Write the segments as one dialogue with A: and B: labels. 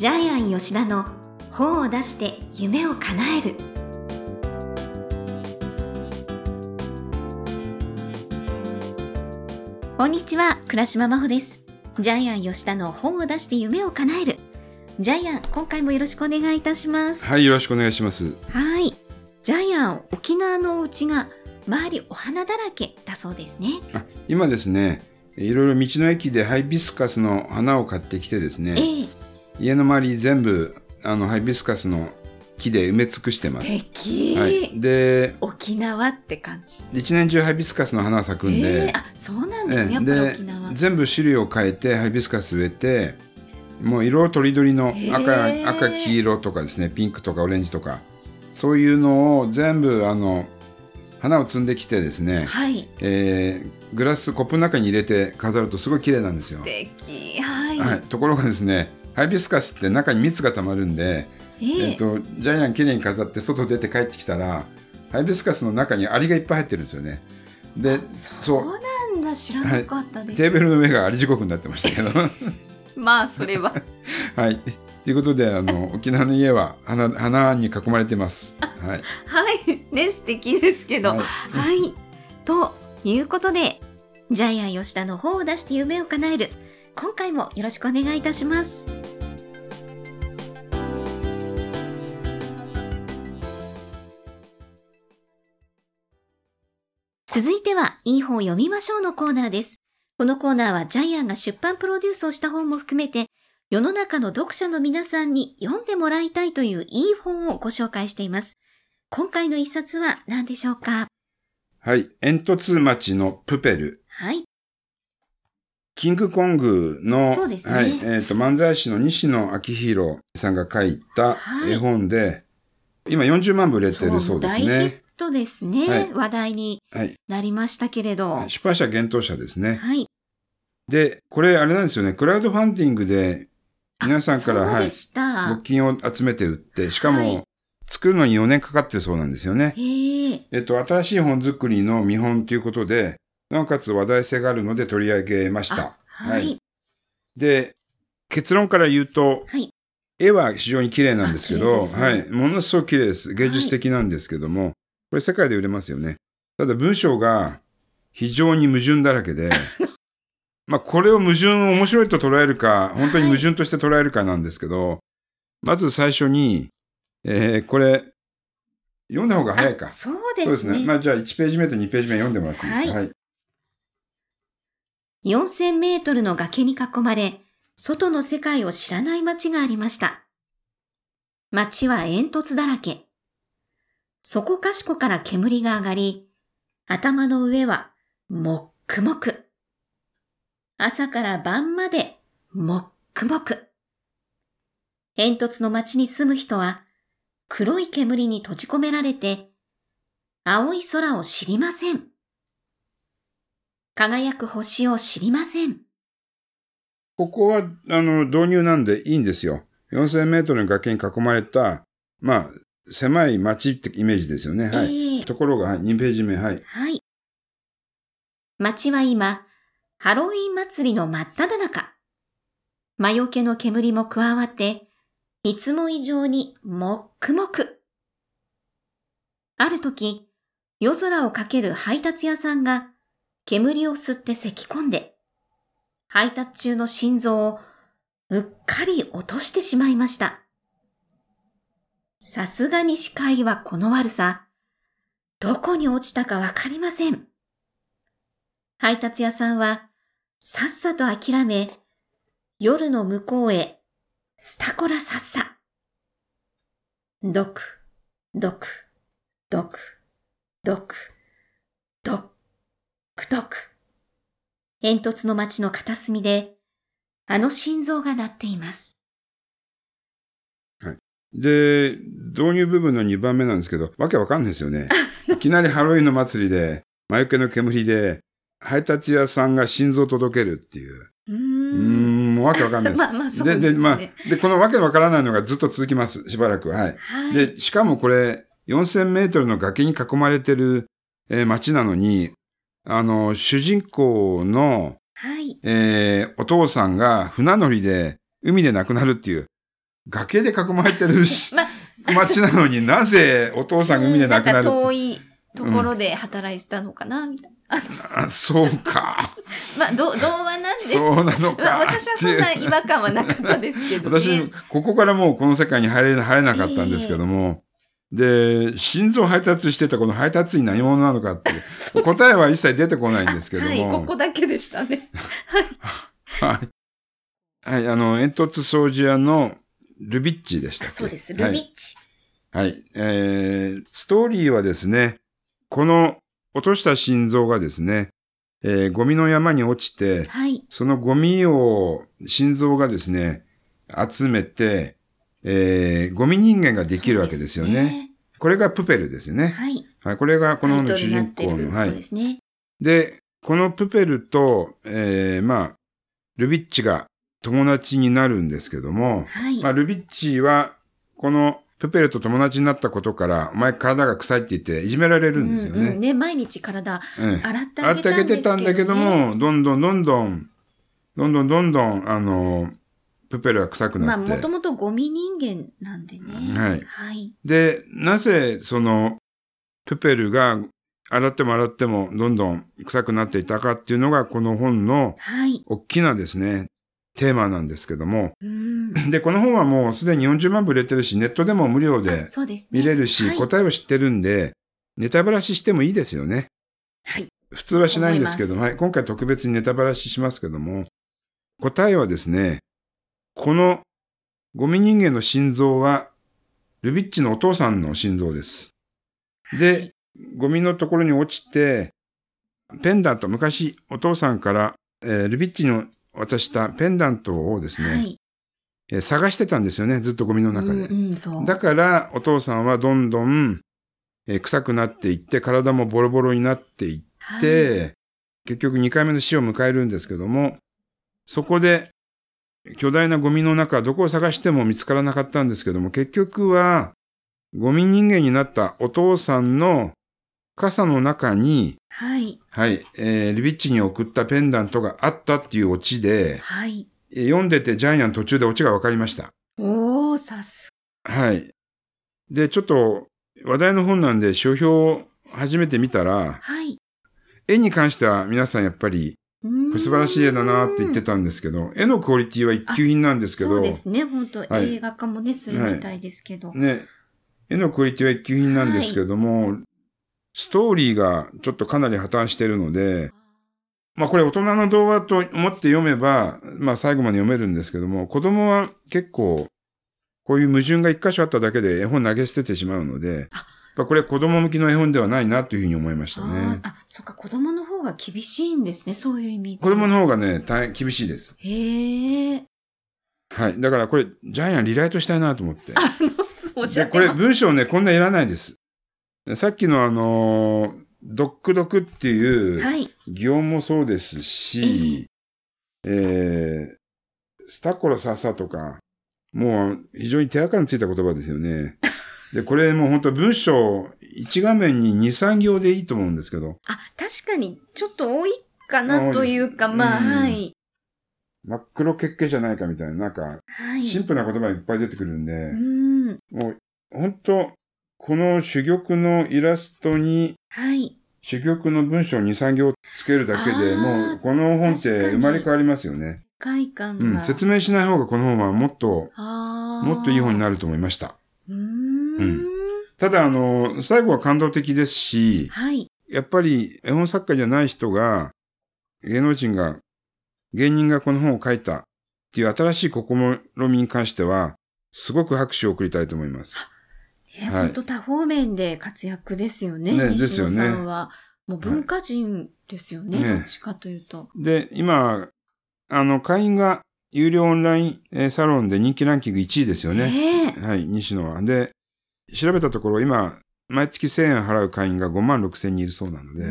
A: ジャイアン吉田の本を出して夢を叶える。こんにちは倉島真帆です。ジャイアン吉田の本を出して夢を叶える。ジャイアン今回もよろしくお願いいたします。
B: はい、よろしくお願いします。
A: はい。ジャイアン沖縄のお家が周りお花だらけだそうですね。
B: あ今ですね、いろいろ道の駅でハイビスカスの花を買ってきてですね、
A: ええ
B: 家の周り全部あのハイビスカスの木で埋め尽くしてます。
A: 素敵、
B: はい、で、
A: 沖縄って感じ。
B: 一年中ハイビスカスの花が咲くん
A: え
B: で。
A: え、あそうなんですね、
B: で
A: 沖縄。
B: 全部種類を変えてハイビスカス植えて、もう色とりどりの赤,、
A: へえ
B: 赤黄色とかですね、ピンクとかオレンジとか、そういうのを全部あの花を摘んできてですね、
A: はい。
B: えーグラスコップの中に入れて飾るとすごい綺麗なんですよ。
A: 素。敵。はい、
B: はい、ところがですねハイビスカスって中に蜜がたまるんで、
A: ええ。
B: えっとジャイアンきれいに飾って外出て帰ってきたらハイビスカスの中にアリがいっぱい入ってるんですよね。で
A: そう。なんだ。知らなかったです、
B: テーブルの上がアリ地獄になってましたけど。
A: まあそれは。
B: はい。ということであの 沖縄の家は花花に囲まれてます。はい、
A: はい。ね素敵ですけど。
B: は
A: はい。い、ということでジャイアン吉田の本を出して夢を叶える今回もよろしくお願いいたします。続いてはいい本を読みましょうのコーナーです。このコーナーはジャイアンが出版プロデュースをした本も含めて世の中の読者の皆さんに読んでもらいたいといういい本をご紹介しています。今回の一冊は何でしょうか？
B: はい、煙突町のプペル。
A: はい。
B: キングコングの、
A: そうですね
B: はい、えっ、と、漫才師の西野昭弘さんが書いた
A: はい
B: 絵本で、今40万部売れてるそうです
A: 大ヒッ
B: ね。
A: トですね、
B: はい
A: 話題に
B: はい。
A: なりましたけれど。
B: 出版社幻冬社ですね。
A: はい。
B: で、これあれなんですよね。クラウドファンディングで皆さんから、はい。募金を集めて売って、しかも、
A: はい
B: 作るのに4年かかってるそうなんですよね。
A: へえ。
B: えっと、新しい本作りの見本ということで、なおかつ話題性があるので取り上げました
A: あ。はい。
B: で、結論から言うと、
A: はい。
B: 絵は非常に綺麗なんですけど、はい。ものすごく綺麗です。芸術的なんですけども、これ世界で売れますよね。ただ文章が非常に矛盾だらけで、まあこれを矛盾を面白いと捉えるか、本当に矛盾として捉えるかなんですけど、まず最初に、えーこれ、読んだ方が早いか。
A: あそう
B: そう
A: でね。
B: ですすね。まあじゃあ1ページ目と2ページ目読んでもらっていいですか？
A: は
B: はい。
A: 4000メートルの崖に囲まれ、外の世界を知らない街がありました。街は煙突だらけ。そこかしこから煙が上がり、頭の上はもっくもく。朝から晩までもっくもく。煙突の街に住む人は黒い煙に閉じ込められて、青い空を知りません。輝く星を知りません。
B: ここは、あの、導入なんでいいんですよ。4000メートルの崖に囲まれた、まあ、狭い街ってイメージですよね。はい。
A: ええ
B: ところが、はい、2ページ目、はい。
A: はい。街は今、ハロウィン祭りの真っ只中。魔除けの煙も加わって、いつも以上にもっくもく。ある時、夜空をかける配達屋さんが煙を吸って咳き込んで、配達中の心臓をうっかり落としてしまいました。さすがに視界はこの悪さ、どこに落ちたかわかりません。配達屋さんはさっさと諦め、夜の向こうへスタコラさっさ。ドク、ドク、ドク、ドク、ドックドク。煙突の街の片隅で、あの心臓が鳴っています。
B: で、導入部分の2番目なんですけど、わけわかんないですよね。いきなりハロウィンの祭りで、魔除けの煙で、配達屋さんが心臓を届けるっていう。
A: う
B: ん、もうわけわかんないです。
A: まあまあそうですね。
B: で、まあ、で、このわけわからないのがずっと続きます。しばらく。はい。
A: はい。
B: で、しかもこれ、4000メートルの崖に囲まれてる、えー街なのに、あの、主人公の、
A: はい。
B: えーお父さんが船乗りで海で亡くなるっていう、崖で囲まれてるし
A: まあ
B: 町なのになぜお父さんが海で亡くなる
A: んか遠いところで働いてたのかな、みたいな。
B: あそうか。
A: まあ、ど童話なんで。
B: そうなの
A: まあ
B: か。
A: 私はそんな違和感はなかったですけどね。
B: 私、ここからもうこの世界に入れ入れなかったんですけども、で、心臓配達してたこの配達員何者なのかって 答えは一切出てこないんですけども。
A: はい、ここだけでしたね。
B: はい。はい、あの、煙突掃除屋のルビッチでした
A: そうです、ルビッチ。
B: はい。はい。えー、ストーリーはですね、この落とした心臓がですね、えー、ゴミの山に落ちて、
A: はい。
B: そのゴミを心臓がですね、集めて、えー、ゴミ人間ができるわけですよね。
A: そう
B: これがプペルですよね。
A: はい。
B: はい。これがこの本の主人公の。はい
A: そうで。すね。
B: で、このプペルと、えー、まあ、ルビッチが友達になるんですけども、
A: はい。
B: まあ、ルビッチは、このプペルと友達になったことから、お前体が臭いって言っていじめられるんですよね。
A: うんうんね、毎日体
B: うん
A: 洗って
B: 洗ってあげてたんだけども、どんどんどんどん、どんどんどんどん、あの、プペルが臭く
A: まあ、
B: なって。
A: もともとゴミ人間なんでね。
B: はい
A: はい。
B: で、なぜその、プペルが洗っても洗ってもどんどん臭くなっていたかっていうのがこの本の
A: はい。
B: 大きなですね、テーマなんですけども。
A: うん。
B: で、この本はもうすでに40万部売れてるし、ネットでも無料で。見れるし、
A: はい。
B: 答えを知ってるんで、ネタバラシしてもいいですよね。
A: はい。
B: 普通はしないんですけど、
A: 思います
B: はい。今回特別にネタバラシしますけども、答えはですね、このゴミ人間の心臓は、ルビッチのお父さんの心臓です。で、ゴミのところに落ちて、ペンダント、昔お父さんから、えールビッチに渡したペンダントをですね、
A: はい。
B: えー探してたんですよね、ずっとゴミの中で。
A: うん、うん、そう。
B: だから、お父さんはどんどん、えー臭くなっていって、体もボロボロになっていっ
A: はい、
B: て、結局2回目の死を迎えるんですけども、そこで巨大なゴミの中、どこを探しても見つからなかったんですけども、結局はゴミ人間になったお父さんの傘の中に、
A: はい。
B: はい、えー、リビッチに送ったペンダントがあったっていうオチで、
A: はい。
B: えー読んでてジャイアン途中でオチが分かりました。
A: おー、さす
B: はい。で、ちょっと話題の本なんで書評を初めて見たら、
A: はい。
B: 絵に関しては皆さんやっぱりこれ素晴らしい絵だなって言ってたんですけど、絵のクオリティは一級品なんですけど、
A: そうですね。本当、
B: はい。
A: 映画化もね、するみたいですけど。
B: ね、絵のクオリティは一級品なんですけども、ストーリーがちょっとかなり破綻してるので、まあこれ大人の童話と思って読めば、まあ最後まで読めるんですけども、子供は結構、こういう矛盾が一箇所あっただけで絵本投げ捨ててしまうので、
A: あ
B: これ子供向きの絵本ではないなというふうに思いました
A: あ
B: ね
A: ー。あ、そっか、子供の方が厳しいんですね。そういう意味で。
B: 子供の方がね、大変厳しいです。
A: へえ。
B: はい。だからこれ、ジャイアンリライトしたいなと思って。
A: あの、おっしゃ
B: で、これ
A: ってま
B: 文章ね、こんないらないです。さっきのあのー、ドックドクっていう
A: はい。
B: 擬音もそうですし、えー、スタコラササとか、もう非常に手垢のついた言葉ですよね。で、これもう本当文章1画面に2、3行でいいと思うんですけど、
A: あ、確かに、ちょっと多いかないというか、まあ、
B: うん
A: はい。
B: 真っ黒血形じゃないかみたいな、なんか、
A: はい。
B: シンプルな言葉がいっぱい出てくるんで、
A: うん。
B: もう本当この珠玉のイラストに
A: はい。
B: 珠玉の文章2、3行つけるだけでもうこの本って生まれ変わりますよね。
A: 世界観が。
B: うん、説明しない方がこの本はもっと、もっといい本になると思いました。
A: うーん。
B: うんただ、あの、最後は感動的ですし、
A: はい。
B: やっぱり絵本作家じゃない人が、芸能人が、芸人がこの本を書いたっていう新しい試みに関しては、すごく拍手を送りたいと思います。
A: ね、
B: はい
A: 本当多方面で活躍ですよね。
B: ね
A: 西野さんは。もう文化人ですよね。
B: ね
A: どっちかというと。
B: で、今、あの、会員が有料オンラインえーサロンで人気ランキング1位ですよね。はい、西野は。で、調べたところ、今、毎月1000円払う会員が5万6千人いるそうなので、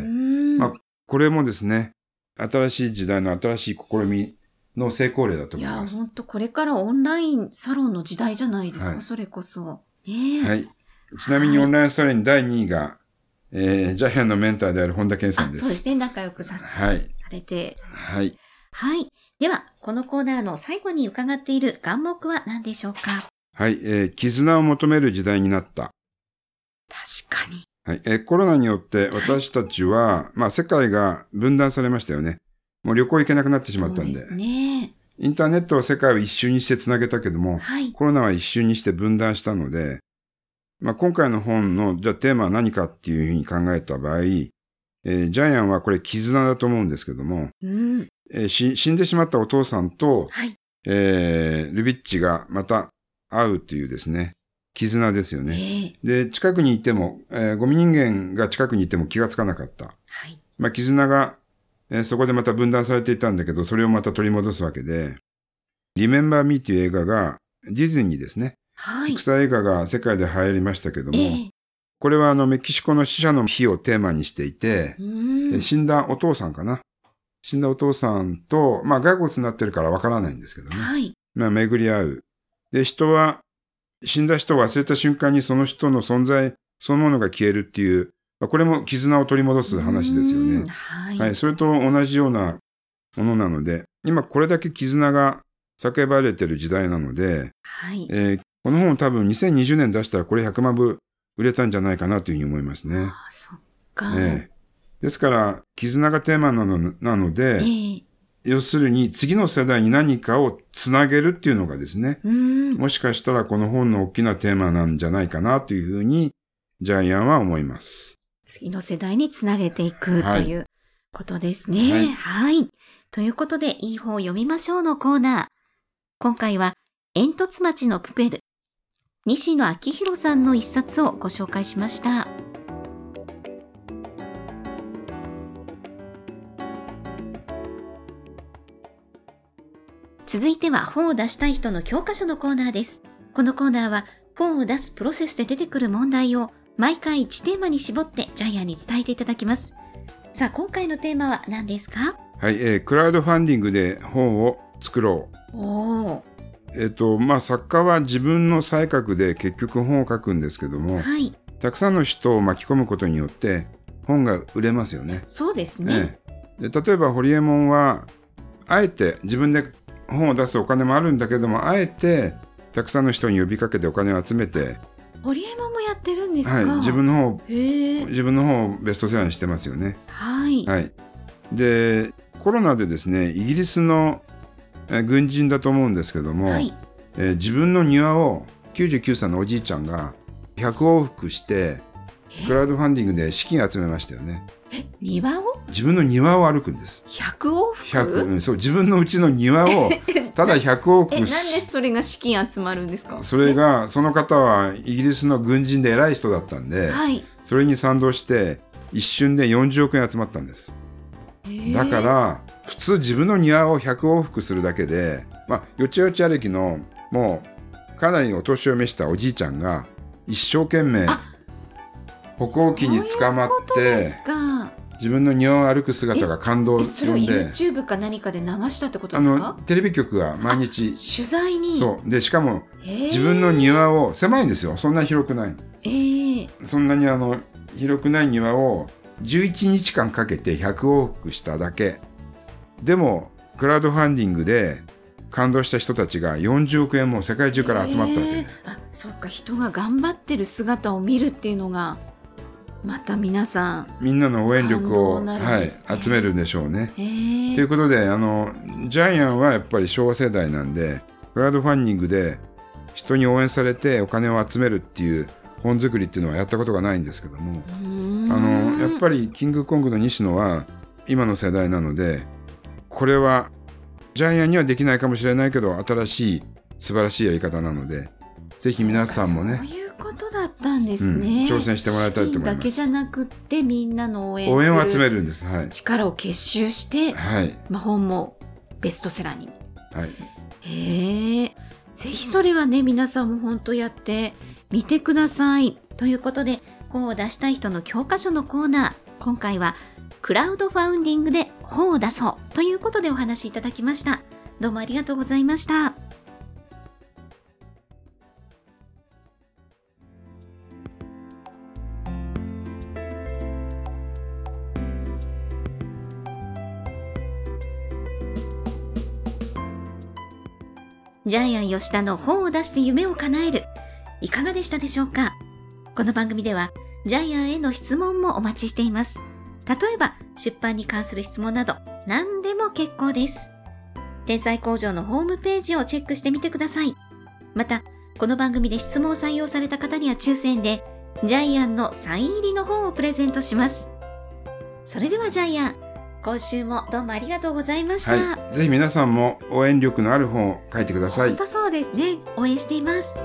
B: まあこれもですね、新しい時代の新しい試みの成功例だと
A: いや、
B: 思います。
A: 本当これからオンラインサロンの時代じゃないですか、
B: はい
A: それこそ。
B: はい。ちなみにオンラインサロン第2位が、えー、ジャイアンのメンターである本田健さん
A: あ、
B: です。
A: そうですね。仲良くさせ
B: はい。
A: されて。
B: はい。
A: はい。では、このコーナーの最後に伺っている願目は何でしょうか？
B: はい、えー絆を求める時代になった。
A: 確かに。
B: はい、えーコロナによって私たちは、まあ世界が分断されましたよね。もう旅行行けなくなってしまったんで。
A: そうですね。
B: インターネットは世界を一瞬にしてつなげたけども、
A: はい。
B: コロナは一瞬にして分断したので、まあ今回の本の、じゃあテーマは何かっていうふうに考えた場合、えージャイアンはこれ絆だと思うんですけども、
A: うん。
B: えーし死んでしまったお父さんと、
A: はい。
B: えールビッチがまた会うというですね、絆ですよ
A: え
B: ね。
A: え
B: で、近くにいても、えーゴミ人間が近くにいても気がつかなかった。
A: はい。
B: まあ、絆が、えーそこでまた分断されていたんだけど、それをまた取り戻すわけで、リメンバー・ミーっていう映画が、ディズニーですね。
A: はい
B: 国。際映画が世界で流行りましたけども、
A: ええ
B: これはあのメキシコの死者の日をテーマにしていて、死んだお父さんかな。死んだお父さんと、まあ骸骨になってるからわからないんですけどね。
A: はい。
B: まあ巡り合う。で、人は、死んだ人を忘れた瞬間にその人の存在そのものが消えるっていう、まあこれも絆を取り戻す話ですよ
A: うん
B: ね。
A: はい。
B: はい。それと同じようなものなので、今これだけ絆が叫ばれてる時代なので、
A: はい。
B: えーこの本を多分2020年出したらこれ100万部売れたんじゃないかなというふうに思いますね。
A: ああ、そっか。
B: ええですから、絆がテーマなのなので、
A: ええ
B: 要するに次の世代に何かをつなげるっていうのがですね、
A: うん。
B: もしかしたらこの本の大きなテーマなんじゃないかなというふうに、ジャイアンは思います。
A: 次の世代につなげていくと
B: はい
A: いうことですね。
B: はい
A: はい。ということで、いい本を読みましょうのコーナー。今回は、煙突町のプペル。西野昭弘さんの一冊をご紹介しました。続いては本を出したい人の教科書のコーナーです。このコーナーは本を出すプロセスで出てくる問題を毎回1テーマに絞ってジャイアンに伝えていただきます。さあ、今回のテーマは何ですか？
B: はい、えークラウドファンディングで本を作ろう。
A: おお、
B: えっ、と、まあ、作家は自分の才覚で結局本を書くんですけども、
A: はい、
B: たくさんの人を巻き込むことによって本が売れますよね。
A: そうですね。
B: ええで例えば、ホリエモンは、あえて自分で本を出すお金もあるんだけども、あえてたくさんの人に呼びかけてお金を集めて、
A: ホリエモンもやってるんですか？
B: はい、自分の方。自分の方をベストセラーにしてますよね。
A: はい。
B: はい、でコロナでですねイギリスのえー軍人だと思うんですけども、
A: はい。
B: えー自分の庭を99歳のおじいちゃんが100往復してクラウドファンディングで資金集めましたよね。
A: 庭を？
B: 自分の庭を歩くんです。
A: 100往復
B: ？100、うん、そう自分のうちの庭をただ100往
A: え、なんでそれが資金集まるんですか？
B: それがその方はイギリスの軍人で偉い人だったんで、
A: はい。
B: それに賛同して一瞬で40億円集まったんです。だか、ら普通自分の庭を100往復するだけで、まあ、よちよち歩きのもうかなりお年を召したおじいちゃんが一生懸命
A: あ
B: 歩行器に捕まっ
A: そういうことです
B: て
A: か。
B: 自分の庭を歩く姿が感動を
A: え、それを
B: 呼んで
A: YouTube か何かで流したってことですか？
B: テレビ局が毎日
A: 取材に？
B: そう。でしかも自分の庭を狭いんですよ。そんな広くない。
A: ええ
B: そんなにあの広くない庭を11日間かけて100往復しただけ。でもクラウドファンディングで感動した人たちが40億円も世界中から集まったわけで
A: へー。あそっか。人が頑張ってる姿を見るっていうのがまた皆さん
B: みんなの応援力を、
A: 感動になるん
B: はい集めるんでしょうね。ということであのジャイアンはやっぱり昭和世代なんでクラウドファンディングで人に応援されてお金を集めるっていう本作りっていうのはやったことがないんですけどもあのやっぱりキングコングの西野は今の世代なのでこれはジャイアンにはできないかもしれないけど新しい素晴らしいやり方なのでぜひ皆さんもね
A: んですね、
B: うん。挑戦してもらいたいと思います。
A: だけじゃなくってみんなの応援
B: 応援を集めるんです。はい。
A: 力を結集して、
B: はい。
A: まあ、本もベストセラーに。
B: はい。
A: へえ。ぜひそれはね皆さんも本当やってみてください。ということで本を出したい人の教科書のコーナー。今回はクラウドファウンディングで本を出そう。ということでお話しいただきました。どうもありがとうございましたジャイアン吉田の本を出して夢を叶える。いかがでしたでしょうか？この番組では、ジャイアンへの質問もお待ちしています。例えば、出版に関する質問など、何でも結構です。天才工場のホームページをチェックしてみてください。また、この番組で質問を採用された方には抽選で、ジャイアンのサイン入りの本をプレゼントします。それではジャイアン、今週もどうもありがとうございました。
B: はい。ぜひ皆さんも応援力のある本を書いてください
A: 本。当そうですね。応援しています。